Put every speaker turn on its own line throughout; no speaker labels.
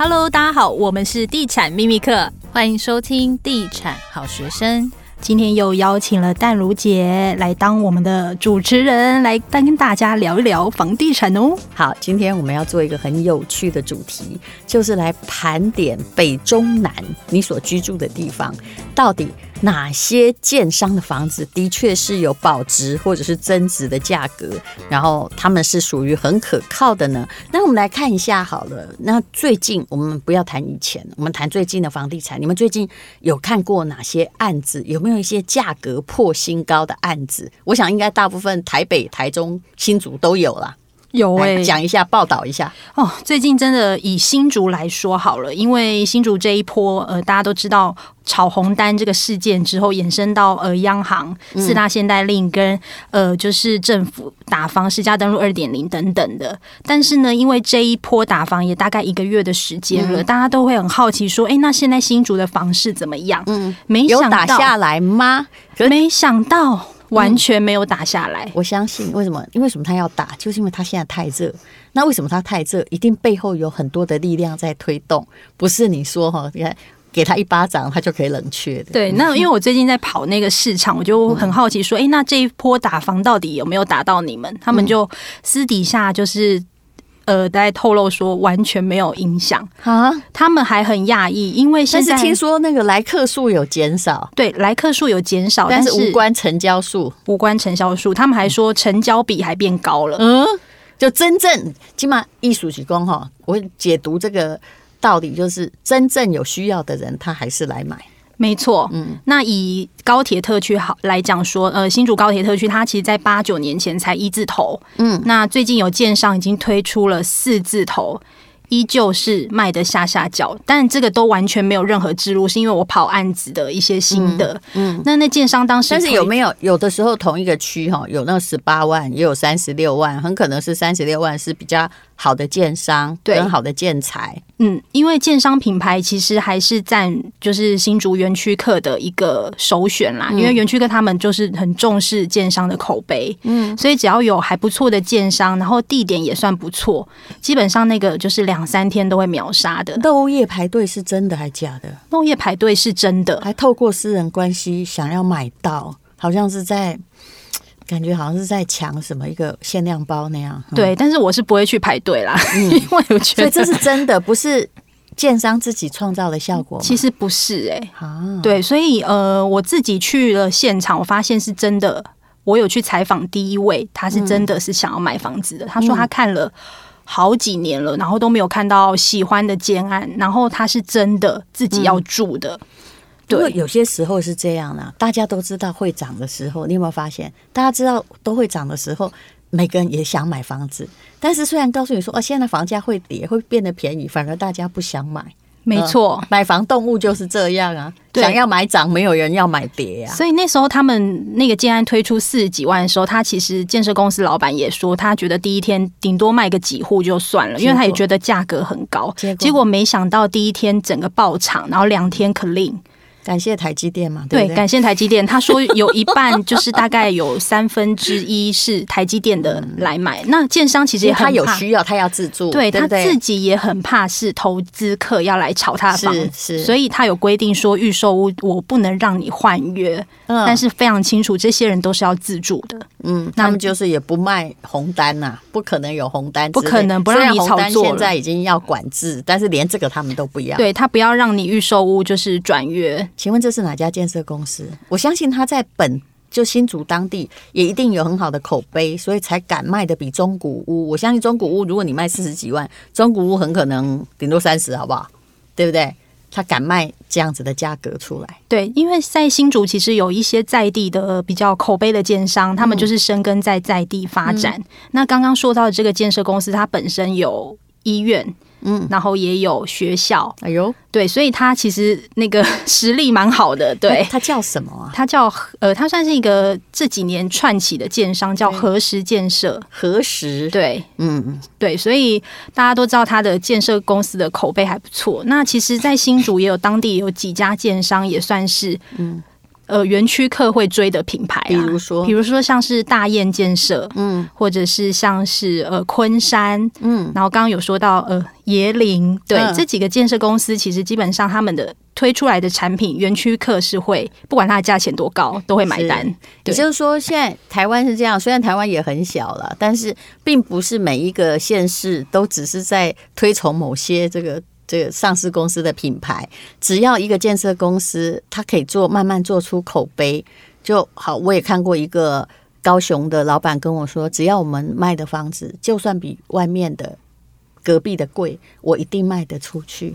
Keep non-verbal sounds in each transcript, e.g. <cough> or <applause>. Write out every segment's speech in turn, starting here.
Hello，大家好，我们是地产秘密课，欢迎收听地产好学生。今天又邀请了淡如姐来当我们的主持人，来跟大家聊一聊房地产哦。
好，今天我们要做一个很有趣的主题，就是来盘点北中南你所居住的地方到底。哪些建商的房子的确是有保值或者是增值的价格，然后他们是属于很可靠的呢？那我们来看一下好了。那最近我们不要谈以前，我们谈最近的房地产。你们最近有看过哪些案子？有没有一些价格破新高的案子？我想应该大部分台北、台中、新竹都有啦。
有哎、欸，
讲一下，报道一下
哦。最近真的以新竹来说好了，因为新竹这一波，呃，大家都知道炒红单这个事件之后，延伸到呃央行四大限贷令跟呃就是政府打房实价登录二点零等等的。但是呢，因为这一波打房也大概一个月的时间了，嗯、大家都会很好奇说，哎、欸，那现在新竹的房市怎么样？嗯，没想到
有打下来吗？
没想到。完全没有打下来，
嗯，我相信为什么？因为什么？他要打，就是因为他现在太热。那为什么他太热？一定背后有很多的力量在推动，不是你说哈，你看给他一巴掌，他就可以冷却的。
对，那因为我最近在跑那个市场，我就很好奇说，哎，那这一波打房到底有没有打到你们？他们就私底下就是。呃，大家透露说完全没有影响。啊，他们还很讶异，因为现在
听说那个来客数有减少，
对，来客数有减少，
但是无关成交数，
无关成交数，他们还说成交比还变高了，
嗯，就真正起码艺术提供哈，我解读这个道理就是真正有需要的人，他还是来买。
没错，嗯，那以高铁特区好来讲说，呃，新竹高铁特区它其实在八九年前才一字头，嗯，那最近有建商已经推出了四字头。依旧是卖的下下脚，但这个都完全没有任何置入，是因为我跑案子的一些心得。嗯，嗯，那那建商当时，
但是有没有有的时候同一个区哈，有那十八万，也有三十六万，很可能是三十六万是比较好的建商，对，很好的建材。
嗯，因为建商品牌其实还是占就是新竹园区客的一个首选啦，嗯、因为园区客他们就是很重视建商的口碑，嗯，所以只要有还不错的建商，然后地点也算不错，基本上那个就是两。两三天都会秒杀的。
漏夜排队是真的还假的？
漏夜排队是真的，
还透过私人关系想要买到，好像是在感觉好像是在抢什么一个限量包那样。
对，但是我是不会去排队啦，嗯、<laughs> 因为我觉得
所以这是真的，不是建商自己创造的效果。
其实不是哎、欸，啊，对，所以呃，我自己去了现场，我发现是真的。我有去采访第一位，他是真的是想要买房子的，嗯、他说他看了。好几年了，然后都没有看到喜欢的建案，然后他是真的自己要住的。嗯、对，
有些时候是这样啊，大家都知道会涨的时候，你有没有发现？大家知道都会涨的时候，每个人也想买房子，但是虽然告诉你说哦，现在房价会跌，会变得便宜，反而大家不想买。
没错，
买房动物就是这样啊，想要买涨，没有人要买跌啊。
所以那时候他们那个建安推出四十几万的时候，他其实建设公司老板也说，他觉得第一天顶多卖个几户就算了，因为他也觉得价格很高。结果，结果没想到第一天整个爆场，然后两天 clean。
感谢台积电嘛，对，对，
对，感谢台积电。他说有一半 <laughs> 就是大概有三分之一是台积电的来买。那建商其实也很怕
他有需要，他要自住，对，
他自己也很怕是投资客要来炒他的房子，是，是所以他有规定说预售屋我不能让你换约，嗯，但是非常清楚这些人都是要自住的，
嗯，他们就是也不卖红单呐、啊，不可能有红单，
不可能不让你炒作。
现在已经要管制，但是连这个他们都不要，
对他不要让你预售屋就是转约。
请问这是哪家建设公司？我相信他在本就新竹当地也一定有很好的口碑，所以才敢卖的比中古屋。我相信中古屋，如果你卖四十几万，中古屋很可能顶多三十，好不好？对不对？他敢卖这样子的价格出来。
对，因为在新竹其实有一些在地的比较口碑的建商，他们就是生根在在地发展。嗯、那刚刚说到的这个建设公司，它本身有医院。嗯，然后也有学校，哎呦，对，所以他其实那个 <laughs> 实力蛮好的，对。
他叫什么啊？
他叫呃，他算是一个这几年串起的建商，叫何时建设。
何时，
对，嗯，对，所以大家都知道他的建设公司的口碑还不错。那其实，在新竹也有当地有几家建商，也算是嗯。呃园区客会追的品牌，啊，
比如说，
比如说像是大雁建设，嗯，或者是像是呃昆山，嗯，然后刚刚有说到呃椰林，对，嗯、这几个建设公司，其实基本上他们的推出来的产品，园区客是会不管它的价钱多高，都会买单。
也就是说，现在台湾是这样，虽然台湾也很小了，但是并不是每一个县市都只是在推崇某些这个。这个上市公司的品牌，只要一个建设公司，它可以做慢慢做出口碑就好。我也看过一个高雄的老板跟我说，只要我们卖的房子，就算比外面的隔壁的贵，我一定卖得出去。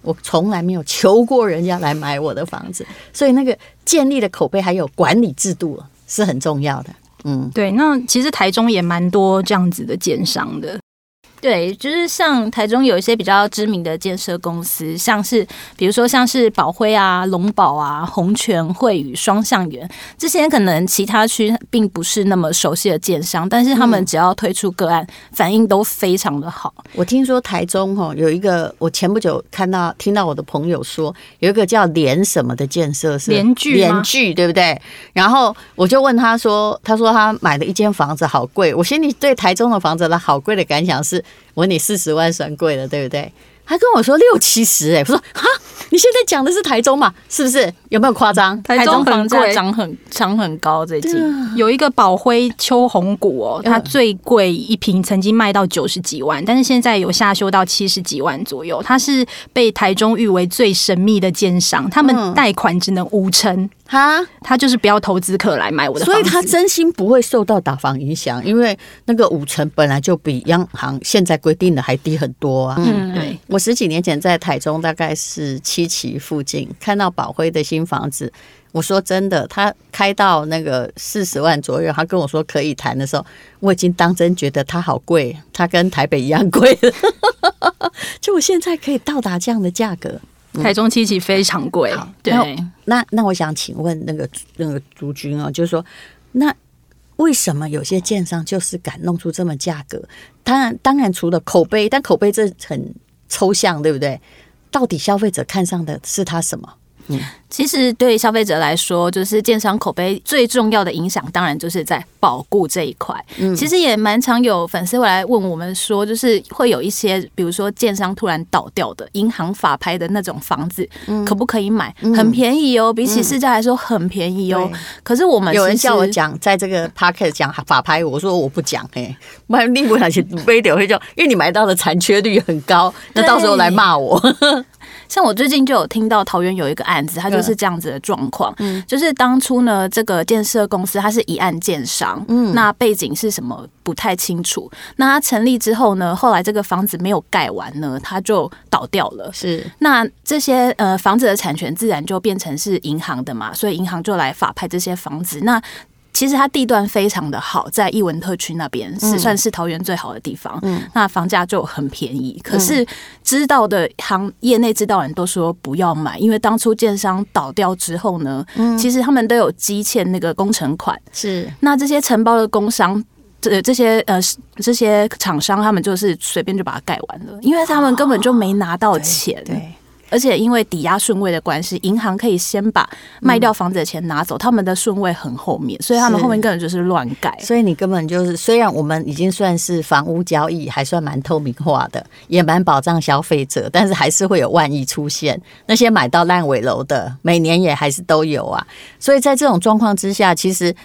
我从来没有求过人家来买我的房子，所以那个建立的口碑还有管理制度是很重要的。嗯，
对。那其实台中也蛮多这样子的奸商的。
对，就是像台中有一些比较知名的建设公司，像是比如说像是宝辉啊、龙宝啊、红泉、惠宇、双向园这些，可能其他区并不是那么熟悉的建商，但是他们只要推出个案，嗯、反应都非常的好。
我听说台中哈有一个，我前不久看到听到我的朋友说，有一个叫联什么的建设是
联聚
联聚对不对？然后我就问他说，他说他买了一间房子好贵，我心里对台中的房子的好贵的感想是。我问你四十万算贵了，对不对？他跟我说六七十，哎，我说哈，你现在讲的是台中嘛？是不是？有没有夸张？
台中房价涨很涨很高，最近
有一个宝辉秋红谷哦，它最贵一瓶曾经卖到九十几万，但是现在有下修到七十几万左右。它是被台中誉为最神秘的奸商，他们贷款只能五成。他他就是不要投资客来买我的房子，
所以他真心不会受到打房影响，因为那个五成本来就比央行现在规定的还低很多啊。嗯，对。我十几年前在台中，大概是七期附近看到宝辉的新房子，我说真的，他开到那个四十万左右，他跟我说可以谈的时候，我已经当真觉得他好贵，他跟台北一样贵了。<laughs> 就我现在可以到达这样的价格。
台中七期非常贵，对。
那那我想请问那个那个朱军哦，就是说，那为什么有些建商就是敢弄出这么价格？当然，当然除了口碑，但口碑这很抽象，对不对？到底消费者看上的是他什么？嗯。
其实对消费者来说，就是建商口碑最重要的影响，当然就是在保固这一块。嗯，其实也蛮常有粉丝会来问我们说，就是会有一些，比如说建商突然倒掉的，银行法拍的那种房子，可不可以买？很便宜哦，比起市价来说很便宜哦。可是我们
有人叫我讲，在这个 podcast 讲法拍，我说我不讲哎，买另外那些非得会叫，因为你买到的残缺率很高，那到时候来骂我。<laughs>
像我最近就有听到桃园有一个案子，它就是这样子的状况，嗯，就是当初呢，这个建设公司它是一案建商，嗯，那背景是什么不太清楚。那它成立之后呢，后来这个房子没有盖完呢，它就倒掉了。
是，
那这些呃房子的产权自然就变成是银行的嘛，所以银行就来法拍这些房子。那其实它地段非常的好，在艺文特区那边是算是桃园最好的地方。嗯，那房价就很便宜。可是知道的行业内知道人都说不要买，因为当初建商倒掉之后呢，嗯，其实他们都有积欠那个工程款。
是，
那这些承包的工商，这这些呃这些厂商，他们就是随便就把它盖完了，因为他们根本就没拿到钱。哦，对。对而且因为抵押顺位的关系，银行可以先把卖掉房子的钱拿走，他们的顺位很后面，所以他们后面根本就是乱改。
所以你根本就是，虽然我们已经算是房屋交易还算蛮透明化的，也蛮保障消费者，但是还是会有万一出现。那些买到烂尾楼的，每年也还是都有啊。所以在这种状况之下，其实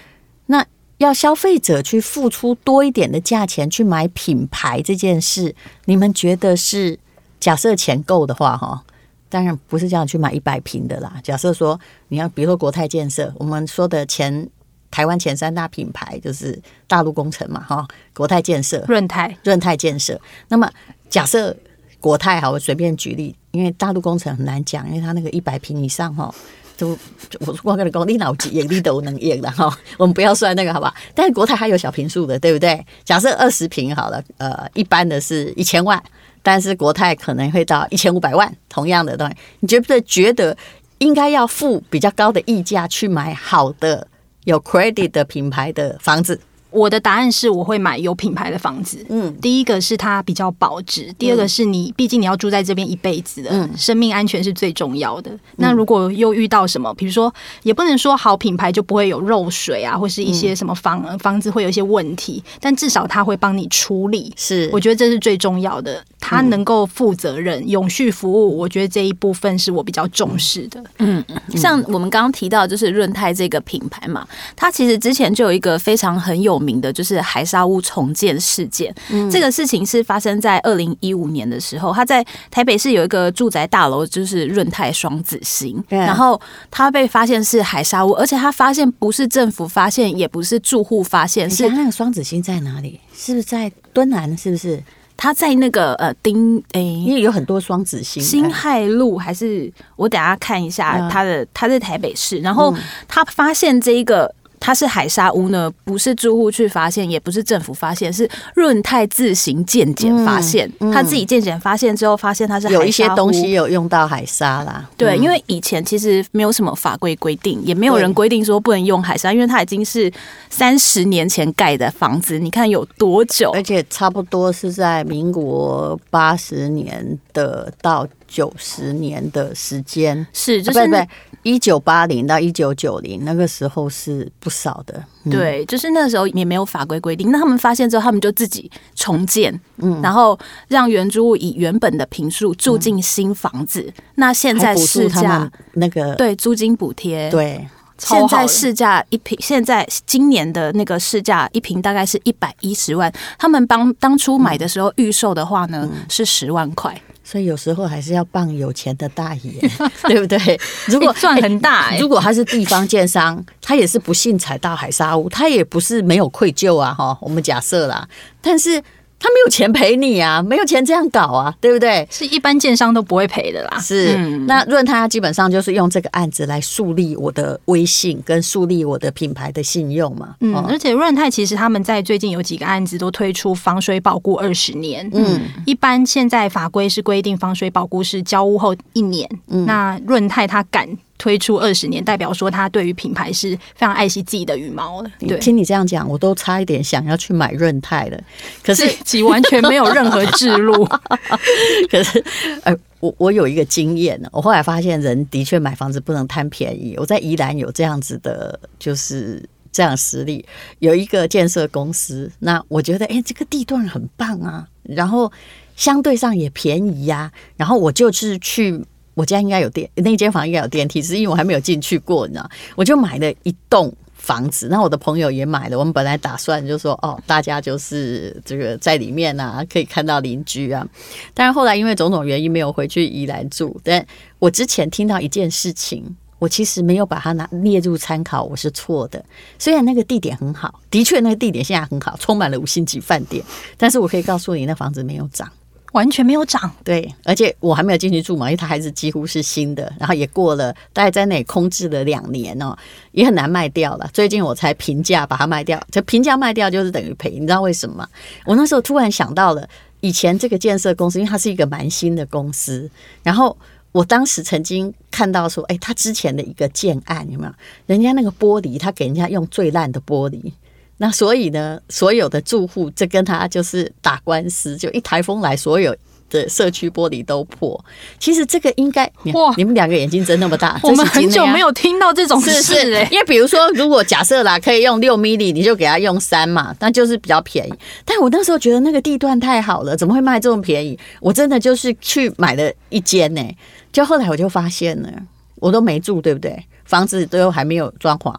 那要消费者去付出多一点的价钱去买品牌这件事，你们觉得是假设钱够的话，哈？当然不是这样去买一百平的啦。假设说，你要比如说国泰建设，我们说的前台湾前三大品牌就是大陆工程嘛，哈，国泰建设、
润泰、
润泰建设。那么假设国泰哈，我随便举例，因为大陆工程很难讲，因为它那个一百平以上哈，都我我跟你讲，你脑子眼力都能赢的哈。我们不要算那个好吧？但是国泰还有小平数的，对不对？假设二十平好了，呃，一般的是一千万。但是国泰可能会到一千五百万，同样的东西，你觉不觉得应该要付比较高的溢价去买好的有 credit 的品牌的房子？
我的答案是，我会买有品牌的房子。嗯，第一个是它比较保值，第二个是你毕竟你要住在这边一辈子的，嗯，生命安全是最重要的。那如果又遇到什么，比如说，也不能说好品牌就不会有漏水啊，或是一些什么房房子会有一些问题，但至少他会帮你处理。是，我觉得这是最重要的。他能够负责任、永续服务，我觉得这一部分是我比较重视的。
嗯，像我们刚刚提到，就是润泰这个品牌嘛，它其实之前就有一个非常很有名的，就是海沙屋重建事件。嗯，这个事情是发生在二零一五年的时候，他在台北市有一个住宅大楼，就是润泰双子星，然后他被发现是海沙屋，而且他发现不是政府发现，也不是住户发现，是
那个双子星在哪里？是不是在敦南？是不是？
他在那个呃丁诶，
因为有很多双子星，
辛亥路还是我等下看一下他的，他在台北市，然后他发现这一个。它是海沙屋呢，不是住户去发现，也不是政府发现，是润泰自行鉴检发现。嗯嗯、他自己鉴检发现之后，发现它是海，
有一些东西有用到海沙啦。
对，嗯、因为以前其实没有什么法规规定，也没有人规定说不能用海沙，因为它已经是三十年前盖的房子，你看有多久？
而且差不多是在民国八十年的到九十年的时间，
是就是。
啊一九八零到一九九零那个时候是不少的，
嗯、对，就是那个时候也没有法规规定。那他们发现之后，他们就自己重建，嗯，然后让原住户以原本的平数住进新房子。嗯、那现在市价
那个
对租金补贴，
对，
现在市价一平，现在今年的那个市价一平大概是一百一十万。他们帮当初买的时候预售的话呢，嗯、是十万块。
所以有时候还是要傍有钱的大爷，<laughs> 对不对？如果
赚很大，
如果他是地方建商，他也是不幸踩到海沙屋，他也不是没有愧疚啊，哈，我们假设啦，但是。他没有钱赔你啊，没有钱这样搞啊，对不对？
是一般建商都不会赔的啦。
是，嗯、那润泰基本上就是用这个案子来树立我的威信，跟树立我的品牌的信用嘛。
嗯，而且润泰其实他们在最近有几个案子都推出防水保固二十年。嗯，一般现在法规是规定防水保固是交屋后一年。嗯，那润泰他敢。推出二十年，代表说他对于品牌是非常爱惜自己的羽毛的。对，
听你这样讲，我都差一点想要去买润泰了。可是
其完全没有任何置入。<laughs>
可是，呃，我我有一个经验呢。我后来发现，人的确买房子不能贪便宜。我在宜兰有这样子的，就是这样实力。有一个建设公司，那我觉得，哎、欸，这个地段很棒啊，然后相对上也便宜呀、啊，然后我就是去。我家应该有电，那间房应该有电梯，只是因为我还没有进去过，你知道？我就买了一栋房子，那我的朋友也买了。我们本来打算就说，哦，大家就是这个在里面啊，可以看到邻居啊。但是后来因为种种原因，没有回去宜兰住。但我之前听到一件事情，我其实没有把它拿列入参考，我是错的。虽然那个地点很好，的确那个地点现在很好，充满了五星级饭店，但是我可以告诉你，那房子没有涨。
完全没有涨，
对，而且我还没有进去住嘛，因为它还是几乎是新的，然后也过了，大概在那里空置了两年哦，也很难卖掉了。最近我才平价把它卖掉，这平价卖掉就是等于赔，你知道为什么吗？我那时候突然想到了以前这个建设公司，因为它是一个蛮新的公司，然后我当时曾经看到说，哎，他之前的一个建案有没有？人家那个玻璃，他给人家用最烂的玻璃。那所以呢，所有的住户这跟他就是打官司，就一台风来，所有的社区玻璃都破。其实这个应该哇，你们两个眼睛睁那么大，<laughs>
我们很久没有听到这种事
是是，因为比如说，如果假设啦，可以用六 mm，你就给他用三嘛，那就是比较便宜。但我那时候觉得那个地段太好了，怎么会卖这么便宜？我真的就是去买了一间呢，就后来我就发现了，我都没住，对不对？房子都还没有装潢，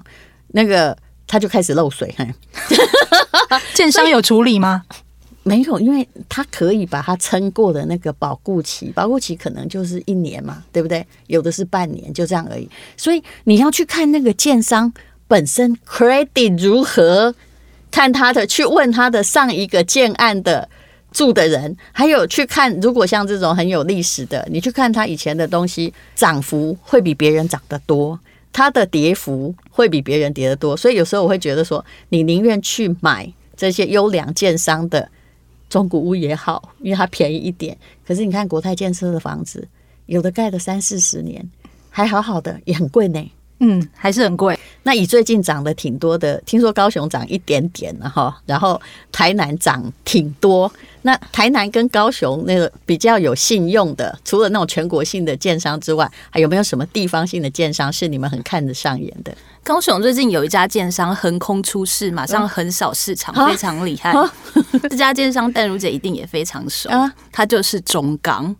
那个。他就开始漏水，嘿，<laughs>
建商有处理吗？
没有，因为他可以把它撑过的那个保固期，保固期可能就是一年嘛，对不对？有的是半年，就这样而已。所以你要去看那个建商本身 credit 如何，看他的，去问他的上一个建案的住的人，还有去看，如果像这种很有历史的，你去看他以前的东西，涨幅会比别人涨得多。它的跌幅会比别人跌得多，所以有时候我会觉得说，你宁愿去买这些优良建商的中古屋也好，因为它便宜一点。可是你看国泰建设的房子，有的盖了三四十年，还好好的，也很贵呢。
嗯，还是很贵。
那以最近涨得挺多的，听说高雄涨一点点了哈，然后台南涨挺多。那台南跟高雄那个比较有信用的，除了那种全国性的建商之外，还有没有什么地方性的建商是你们很看得上眼的？
高雄最近有一家建商横空出世，马上横扫市场，非常厉害。<laughs> 这家建商淡如姐一定也非常熟，他就是中钢。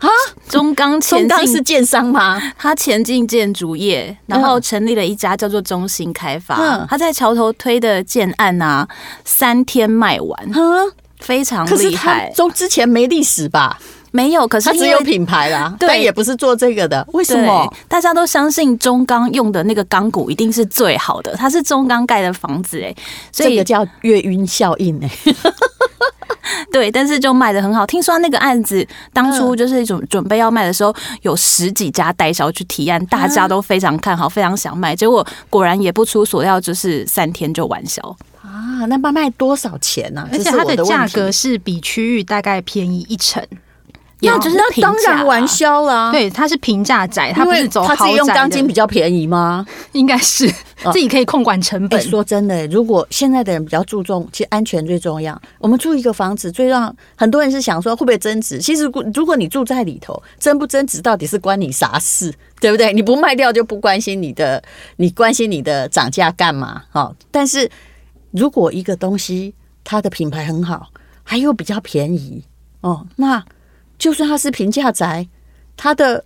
啊，
中钢前
进是建商吗？
他前进建筑业，然后成立了一家叫做中兴开发。嗯、他在桥头推的建案啊，三天卖完，嗯、非常厉害。
中之前没历史吧？
没有，可是它
只有品牌啦，对，但也不是做这个的。为什么？
大家都相信中钢用的那个钢骨一定是最好的，它是中钢盖的房子哎，
所以这个叫月晕效应哎。<laughs>
对，但是就卖的很好。听说那个案子当初就是一种准备要卖的时候，有十几家代销去提案，大家都非常看好，非常想卖。结果果然也不出所料，就是三天就完销
啊！那卖卖多少钱呢？
而且它的价格是比区域大概便宜一成。
那就是那当然玩销了，
对，它是平价宅，它不是走。
他自己用钢筋比较便宜吗？
应该是自己可以控管成本。
说真的，如果现在的人比较注重，其实安全最重要。我们住一个房子，最让很多人是想说会不会增值？其实如果你住在里头，增不增值到底是关你啥事？对不对？你不卖掉就不关心你的，你关心你的涨价干嘛？哈，但是如果一个东西它的品牌很好，还又比较便宜哦，那。就算它是平价宅，它的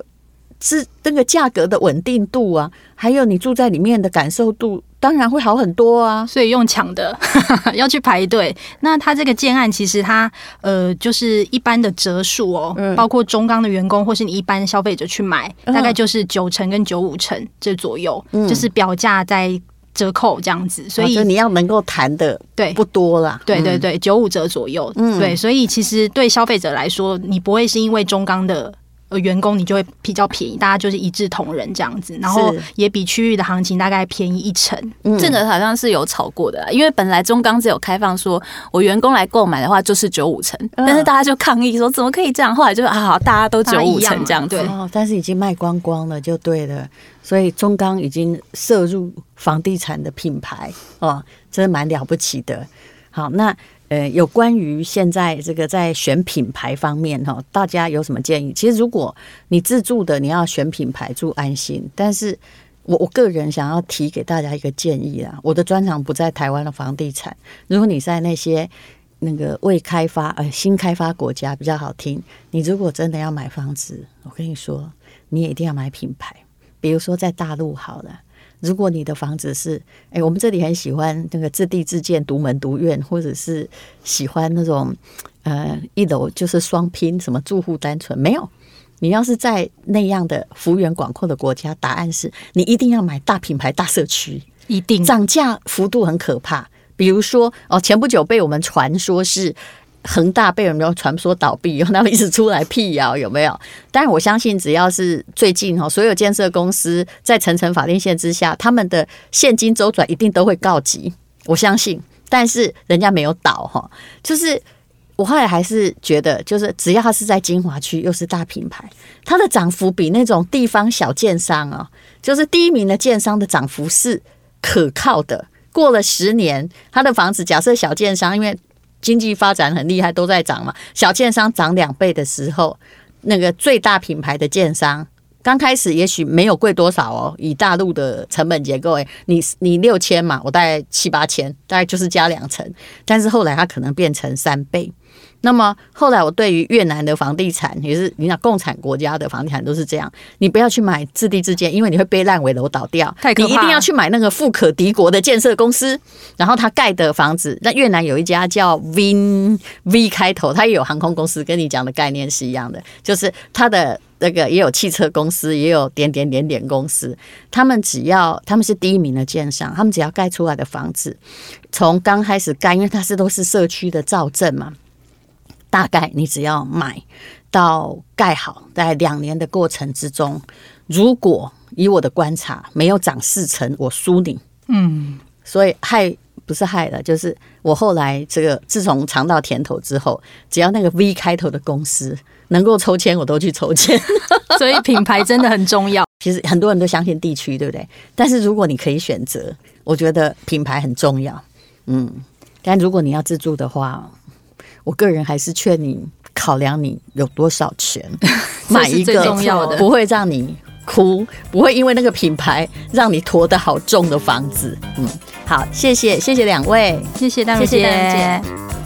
是那个价格的稳定度啊，还有你住在里面的感受度，当然会好很多啊。
所以用抢的 <laughs> 要去排队。那它这个建案其实它呃就是一般的折数哦，嗯、包括中钢的员工或是你一般消费者去买，嗯、大概就是九成跟九五成这左右，嗯、就是表价在。折扣这样子，所以
你要能够谈的对。不多啦，
对对对，九五折左右，嗯，对，所以其实对消费者来说，你不会是因为中钢的。呃，员工你就会比较便宜，大家就是一致同仁这样子，然后也比区域的行情大概便宜一成。
嗯、这个好像是有炒过的，因为本来中钢只有开放说，我员工来购买的话就是九五成，嗯、但是大家就抗议说怎么可以这样？后来就啊，好，大家都九五成这样子。对、
哦，但是已经卖光光了，就对了。所以中钢已经涉入房地产的品牌哦，真的蛮了不起的。好，那。呃，有关于现在这个在选品牌方面哈，大家有什么建议？其实如果你自住的，你要选品牌住安心。但是我我个人想要提给大家一个建议啊，我的专长不在台湾的房地产。如果你在那些那个未开发呃新开发国家比较好听，你如果真的要买房子，我跟你说，你也一定要买品牌。比如说在大陆好了。如果你的房子是，哎、欸，我们这里很喜欢那个自地自建、独门独院，或者是喜欢那种，呃，一楼就是双拼，什么住户单纯没有。你要是在那样的幅员广阔的国家，答案是你一定要买大品牌、大社区，
一定
涨价幅度很可怕。比如说，哦，前不久被我们传说是。恒大被人家传说倒闭，他们一直出来辟谣，有没有？但是我相信，只要是最近哈，所有建设公司在层层法定线之下，他们的现金周转一定都会告急。我相信，但是人家没有倒哈。就是我后来还是觉得，就是只要他是在金华区，又是大品牌，它的涨幅比那种地方小建商啊，就是第一名的建商的涨幅是可靠的。过了十年，他的房子假设小建商，因为经济发展很厉害，都在涨嘛。小券商涨两倍的时候，那个最大品牌的建商刚开始也许没有贵多少哦。以大陆的成本结构，诶，你你六千嘛，我大概七八千，大概就是加两成。但是后来它可能变成三倍。那么后来，我对于越南的房地产，也是你讲共产国家的房地产都是这样，你不要去买自地自建，因为你会被烂尾楼倒掉。你一定要去买那个富可敌国的建设公司，然后他盖的房子。那越南有一家叫 Vin V 开头，它也有航空公司，跟你讲的概念是一样的，就是它的那个也有汽车公司，也有点点点点公司。他们只要他们是第一名的建商，他们只要盖出来的房子，从刚开始盖，因为它是都是社区的造镇嘛。大概你只要买到盖好，在两年的过程之中，如果以我的观察没有涨四成，我输你。嗯，所以害不是害了，就是我后来这个自从尝到甜头之后，只要那个 V 开头的公司能够抽签，我都去抽签。<laughs>
所以品牌真的很重要。<laughs>
其实很多人都相信地区，对不对？但是如果你可以选择，我觉得品牌很重要。嗯，但如果你要自助的话，我个人还是劝你考量你有多少钱，<laughs> 买一个
重要的
不会让你哭，不会因为那个品牌让你驮得好重的房子。嗯，好，谢谢谢谢两位，
谢谢大姐。谢谢